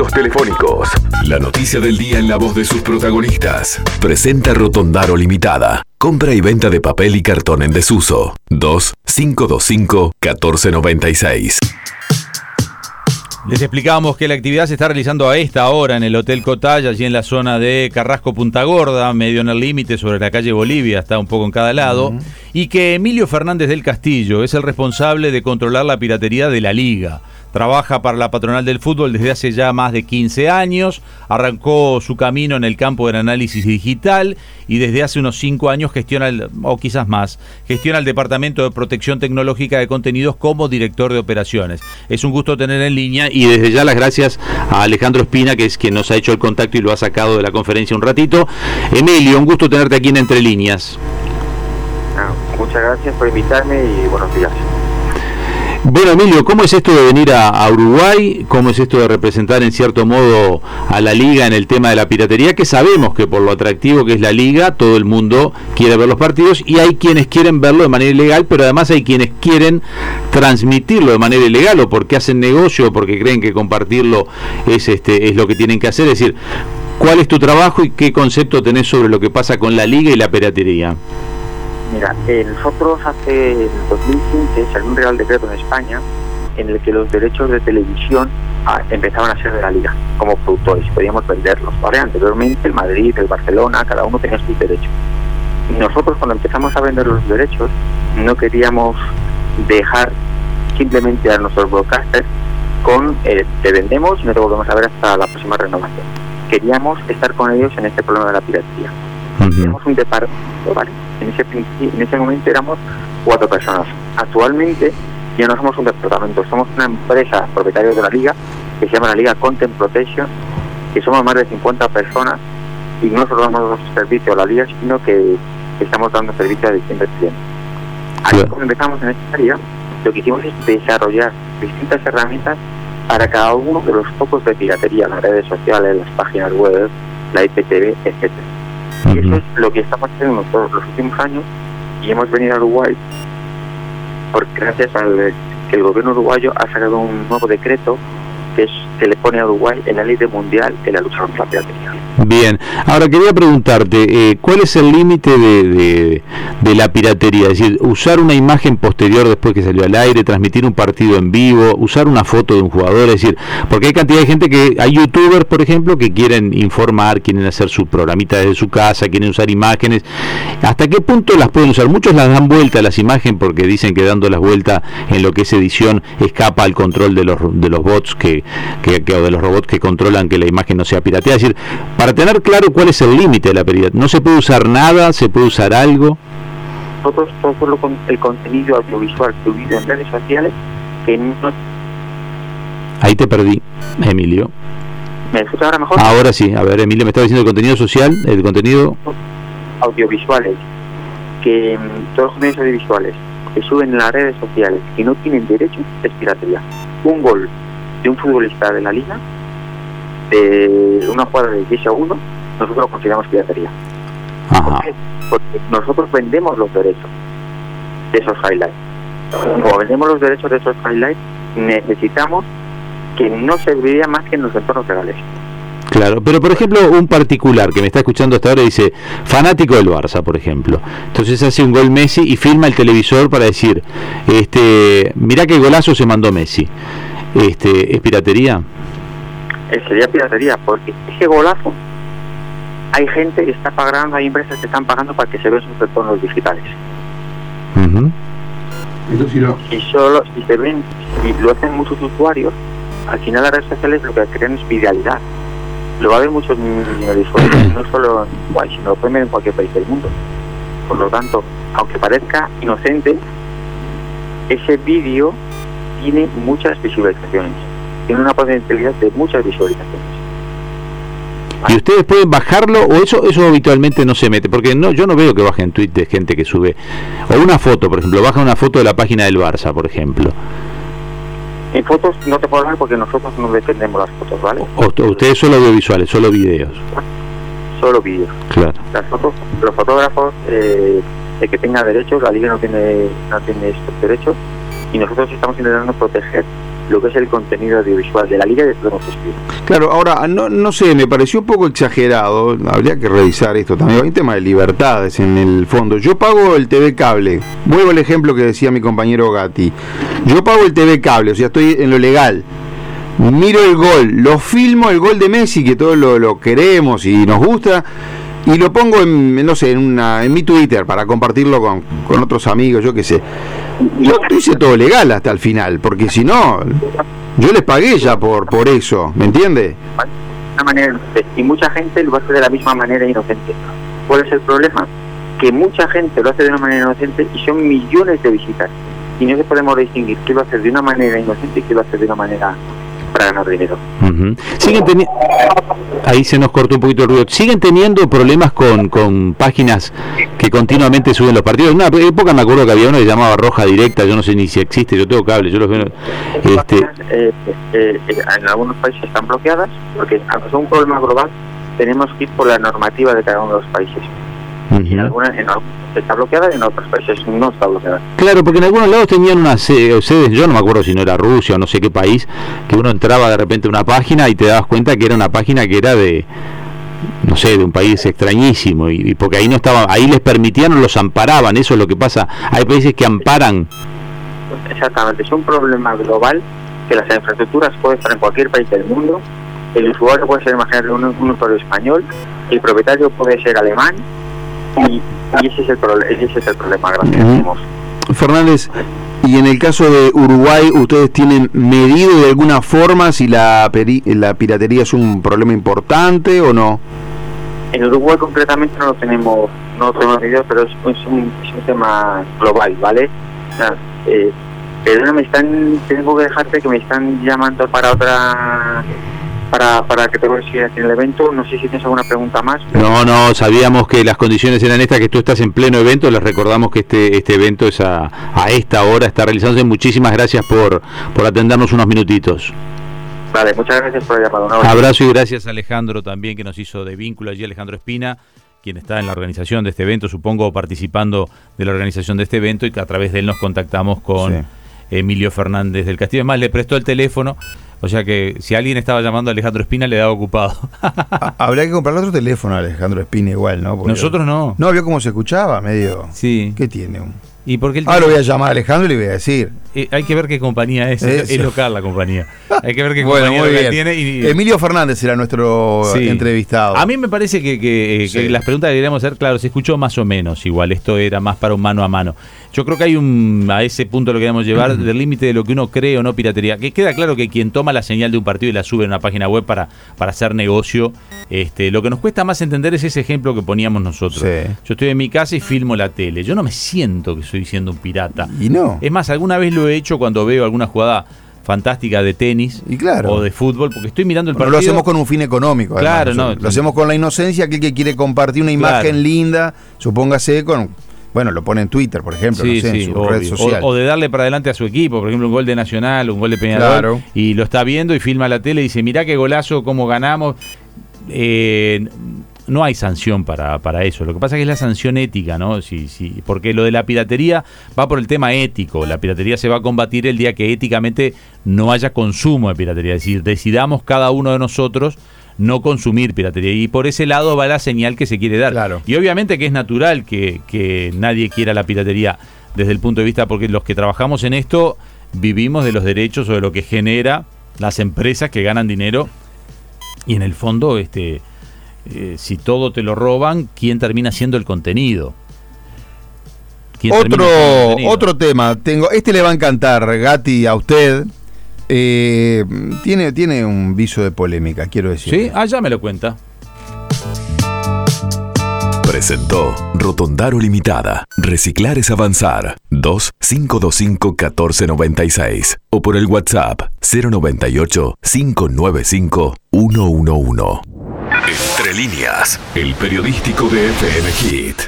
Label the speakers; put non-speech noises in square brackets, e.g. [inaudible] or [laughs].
Speaker 1: contactos telefónicos. La noticia del día en la voz de sus protagonistas. Presenta Rotondaro Limitada. Compra y venta de papel y cartón en desuso. 2 525 1496.
Speaker 2: Les explicábamos que la actividad se está realizando a esta hora en el Hotel Cotay, allí en la zona de Carrasco Punta Gorda, medio en el límite sobre la calle Bolivia, está un poco en cada lado, y que Emilio Fernández del Castillo es el responsable de controlar la piratería de la liga. Trabaja para la patronal del fútbol desde hace ya más de 15 años, arrancó su camino en el campo del análisis digital y desde hace unos 5 años gestiona, el, o quizás más, gestiona el Departamento de Protección Tecnológica de Contenidos como director de operaciones. Es un gusto tener en línea y desde ya las gracias a Alejandro Espina, que es quien nos ha hecho el contacto y lo ha sacado de la conferencia un ratito. Emilio, un gusto tenerte aquí en Entre Líneas.
Speaker 3: Ah, muchas gracias por invitarme y buenos días.
Speaker 2: Bueno, Emilio, ¿cómo es esto de venir a, Uruguay? ¿Cómo es esto de representar en cierto modo a la liga en el tema de la piratería? Que sabemos que por lo atractivo que es la liga, todo el mundo quiere ver los partidos y hay quienes quieren verlo de manera ilegal, pero además hay quienes quieren transmitirlo de manera ilegal o porque hacen negocio o porque creen que compartirlo es, este, es lo que tienen que hacer. Es decir, ¿cuál es tu trabajo y qué concepto tenés sobre lo que pasa con la liga y la piratería?
Speaker 3: Mira, eh, nosotros hace en 2015 salió un real decreto en España en el que los derechos de televisión ah, empezaban a ser de la liga como productores podíamos venderlos. ¿vale? Anteriormente el Madrid, el Barcelona, cada uno tenía sus derechos. Y nosotros cuando empezamos a vender los derechos no queríamos dejar simplemente a nuestros broadcasters con eh, te vendemos y no te volvemos a ver hasta la próxima renovación. Queríamos estar con ellos en este problema de la piratería. Teníamos un departamento, ¿vale? En ese, en ese momento éramos cuatro personas. Actualmente ya no somos un departamento, somos una empresa propietaria de la liga que se llama la Liga Content Protection, que somos más de 50 personas y no solo damos servicio a la liga, sino que estamos dando servicio a distintos clientes. Ahí cuando empezamos en esta área, lo que hicimos es desarrollar distintas herramientas para cada uno de los focos de piratería, las redes sociales, las páginas web, la IPTV, etcétera. Y eso es lo que estamos haciendo todos los últimos años y hemos venido a Uruguay porque gracias al que el gobierno uruguayo ha sacado un nuevo decreto que, es, que le pone a Uruguay en la ley mundial en la lucha contra la piratería.
Speaker 2: Bien, ahora quería preguntarte, eh, ¿cuál es el límite de, la piratería? Es decir, usar una imagen posterior después que salió al aire, transmitir un partido en vivo, usar una foto de un jugador, es decir, porque hay cantidad de gente que, hay youtubers, por ejemplo, que quieren informar, quieren hacer su programita desde su casa, quieren usar imágenes. ¿Hasta qué punto las pueden usar? Muchos las dan vuelta a las imágenes porque dicen que dando las vueltas en lo que es edición escapa al control de los, de los bots que, o de los robots que controlan que la imagen no sea pirateada. Es decir, para tener claro cuál es el límite de la pérdida. No se puede usar nada, se puede usar algo.
Speaker 3: Nosotros todo el contenido audiovisual subido en redes sociales que no...
Speaker 2: Ahí te perdí, Emilio.
Speaker 3: ¿Me escuchas ahora mejor?
Speaker 2: Ahora sí, a ver, Emilio me estaba diciendo el contenido social, el contenido...
Speaker 3: Audiovisuales, que mm, todos los medios audiovisuales que suben en las redes sociales que no tienen derecho es piratería. Un gol de un futbolista de la liga de una jugada de 10 a 1, nosotros lo consideramos piratería. Porque nosotros vendemos los derechos de esos highlights. Como vendemos los derechos de esos highlights, necesitamos que no serviría más que en los entornos legales.
Speaker 2: Claro, pero por ejemplo, un particular que me está escuchando hasta ahora dice, fanático del Barça, por ejemplo. Entonces hace un gol Messi y filma el televisor para decir, este, mirá qué golazo se mandó Messi. Este, ¿Es piratería?
Speaker 3: Eh, sería piratería, porque ese golazo hay gente que está pagando, hay empresas que están pagando para que se vean sus retornos digitales. Y solo si se ven, si lo hacen muchos usuarios, al final las redes sociales lo que crean es viralidad. Lo va a ver muchos usuarios, no solo en Uruguay, sino pueden ver en cualquier país del mundo. Por lo tanto, aunque parezca inocente, ese vídeo tiene muchas visualizaciones tiene una potencialidad de muchas visualizaciones.
Speaker 2: ¿Y ustedes pueden bajarlo o eso eso habitualmente no se mete? Porque no yo no veo que bajen tweets de gente que sube. O una foto, por ejemplo, baja una foto de la página del Barça, por ejemplo.
Speaker 3: En fotos no te puedo hablar porque nosotros no defendemos las fotos, ¿vale?
Speaker 2: O, ustedes solo audiovisuales, solo videos.
Speaker 3: Solo videos.
Speaker 2: Claro.
Speaker 3: Las fotos, los fotógrafos, eh, el que tenga derechos, la liga no tiene, no tiene estos derechos y nosotros estamos intentando proteger lo que es el contenido audiovisual de la liga de podemos
Speaker 4: Claro, ahora, no, no sé, me pareció un poco exagerado, habría que revisar esto también, hay un tema de libertades en el fondo. Yo pago el TV cable, vuelvo al ejemplo que decía mi compañero Gatti, yo pago el TV cable, o sea, estoy en lo legal. Miro el gol, lo filmo el gol de Messi, que todos lo, lo queremos y nos gusta, y lo pongo en, no sé, en, una, en mi Twitter para compartirlo con, con otros amigos, yo qué sé. Yo hice todo legal hasta el final, porque si no, yo les pagué ya por, por eso, ¿me entiende?
Speaker 3: Manera y mucha gente lo hace de la misma manera inocente. ¿Cuál es el problema? Que mucha gente lo hace de una manera inocente y son millones de visitas. Y no se podemos distinguir qué lo hace de una manera inocente y qué lo hace de una manera para ganar dinero.
Speaker 2: Siguen Ahí se nos cortó un poquito el ruido. ¿Siguen teniendo problemas con, con páginas que continuamente suben los partidos? En una época me acuerdo que había uno que llamaba Roja Directa, yo no sé ni si existe, yo tengo cable, yo los veo...
Speaker 3: Este... Eh, eh, eh, en algunos países están bloqueadas, porque aunque es un problema global, tenemos que ir por la normativa de cada uno de los países. En algunas está bloqueada y en otros países no está bloqueada.
Speaker 2: Claro, porque en algunos lados tenían unas sedes, yo no me acuerdo si no era Rusia o no sé qué país, que uno entraba de repente a una página y te dabas cuenta que era una página que era de no sé, de un país extrañísimo y, porque ahí no estaba, ahí les permitían o los amparaban, eso es lo que pasa. Hay países que amparan.
Speaker 3: Exactamente, es un problema global que las infraestructuras pueden estar en cualquier país del mundo. El usuario puede ser, imagínate, un, un usuario español, el propietario puede ser alemán, y, ese, es el ese es el problema grande
Speaker 4: Fernández, y en el caso de Uruguay, ¿ustedes tienen medido de alguna forma si la, la piratería es un problema importante o no?
Speaker 3: En Uruguay concretamente no lo tenemos, no lo tenemos medido, pero es, un, tema global, ¿vale? Eh, pero me están, tengo que dejarte que me están llamando para otra para, para que te sigas en el evento. No sé si tienes alguna pregunta más.
Speaker 2: No, no, sabíamos que las condiciones eran estas, que tú estás en pleno evento. Les recordamos que este, este evento es a, a esta hora, está realizándose. Muchísimas gracias por, por atendernos unos minutitos.
Speaker 3: Vale, muchas gracias por el llamado.
Speaker 2: Abrazo y gracias a Alejandro también que nos hizo de vínculo allí, Alejandro Espina, quien está en la organización de este evento, supongo participando de la organización de este evento y que a través de él nos contactamos con Emilio Fernández del Castillo. Además, le prestó el teléfono o sea que si alguien estaba llamando a Alejandro Espina, le daba ocupado. [laughs]
Speaker 4: Habría que comprarle otro teléfono a Alejandro Espina igual, ¿no?
Speaker 2: Nosotros no.
Speaker 4: No, vio cómo se escuchaba, medio.
Speaker 2: Sí.
Speaker 4: ¿Qué tiene?
Speaker 2: ¿Y por qué
Speaker 4: Ahora lo voy a llamar a Alejandro y le voy a decir.
Speaker 2: Eh, hay que ver qué compañía es. Es local la compañía. Hay que ver qué [laughs] compañía tiene. Y...
Speaker 4: Emilio Fernández era nuestro entrevistado.
Speaker 2: A mí me parece que, que, las preguntas que deberíamos hacer, claro, se escuchó más o menos igual. Esto era más para un mano a mano. Yo creo que hay un, a ese punto lo que queremos llevar, del límite de lo que uno cree o no piratería. Que queda claro que quien toma la señal de un partido y la sube en una página web para, para hacer negocio, este, lo que nos cuesta más entender es ese ejemplo que poníamos nosotros. Yo estoy en mi casa y filmo la tele. Yo no me siento que estoy siendo un pirata.
Speaker 4: Y no.
Speaker 2: Es más, alguna vez lo he hecho cuando veo alguna jugada fantástica de tenis
Speaker 4: y claro.
Speaker 2: o de fútbol, porque estoy mirando el
Speaker 4: partido.
Speaker 2: lo
Speaker 4: hacemos con un fin económico.
Speaker 2: Claro, no.
Speaker 4: Lo hacemos con la inocencia, aquel que quiere compartir una imagen linda, supóngase con bueno, lo pone en Twitter, por ejemplo, no sé, en su red social.
Speaker 2: O, de darle para adelante a su equipo, por ejemplo, un gol de Nacional, un gol de Peñarol, y lo está viendo y filma la tele y dice, mirá qué golazo, cómo ganamos. Eh, no hay sanción para, para, eso. Lo que pasa es que es la sanción ética, ¿no? Sí, sí, porque lo de la piratería va por el tema ético. La piratería se va a combatir el día que éticamente no haya consumo de piratería. Es decir, decidamos cada uno de nosotros no consumir piratería. Y por ese lado va la señal que se quiere dar.
Speaker 4: Claro.
Speaker 2: Y obviamente que es natural que, que nadie quiera la piratería desde el punto de vista, porque los que trabajamos en esto vivimos de los derechos o de lo que genera las empresas que ganan dinero y en el fondo este eh, si todo te lo roban quién termina siendo el contenido
Speaker 4: otro otro tema tengo este le va a encantar Gati a usted eh, tiene, tiene un viso de polémica, quiero decir.
Speaker 2: Sí, ah, ya me lo cuenta.
Speaker 1: Presentó Rotondaro Limitada. Reciclar es avanzar. 2-525-1496. O por el WhatsApp 098-595-111. Entre líneas. El periodístico de FM Hit.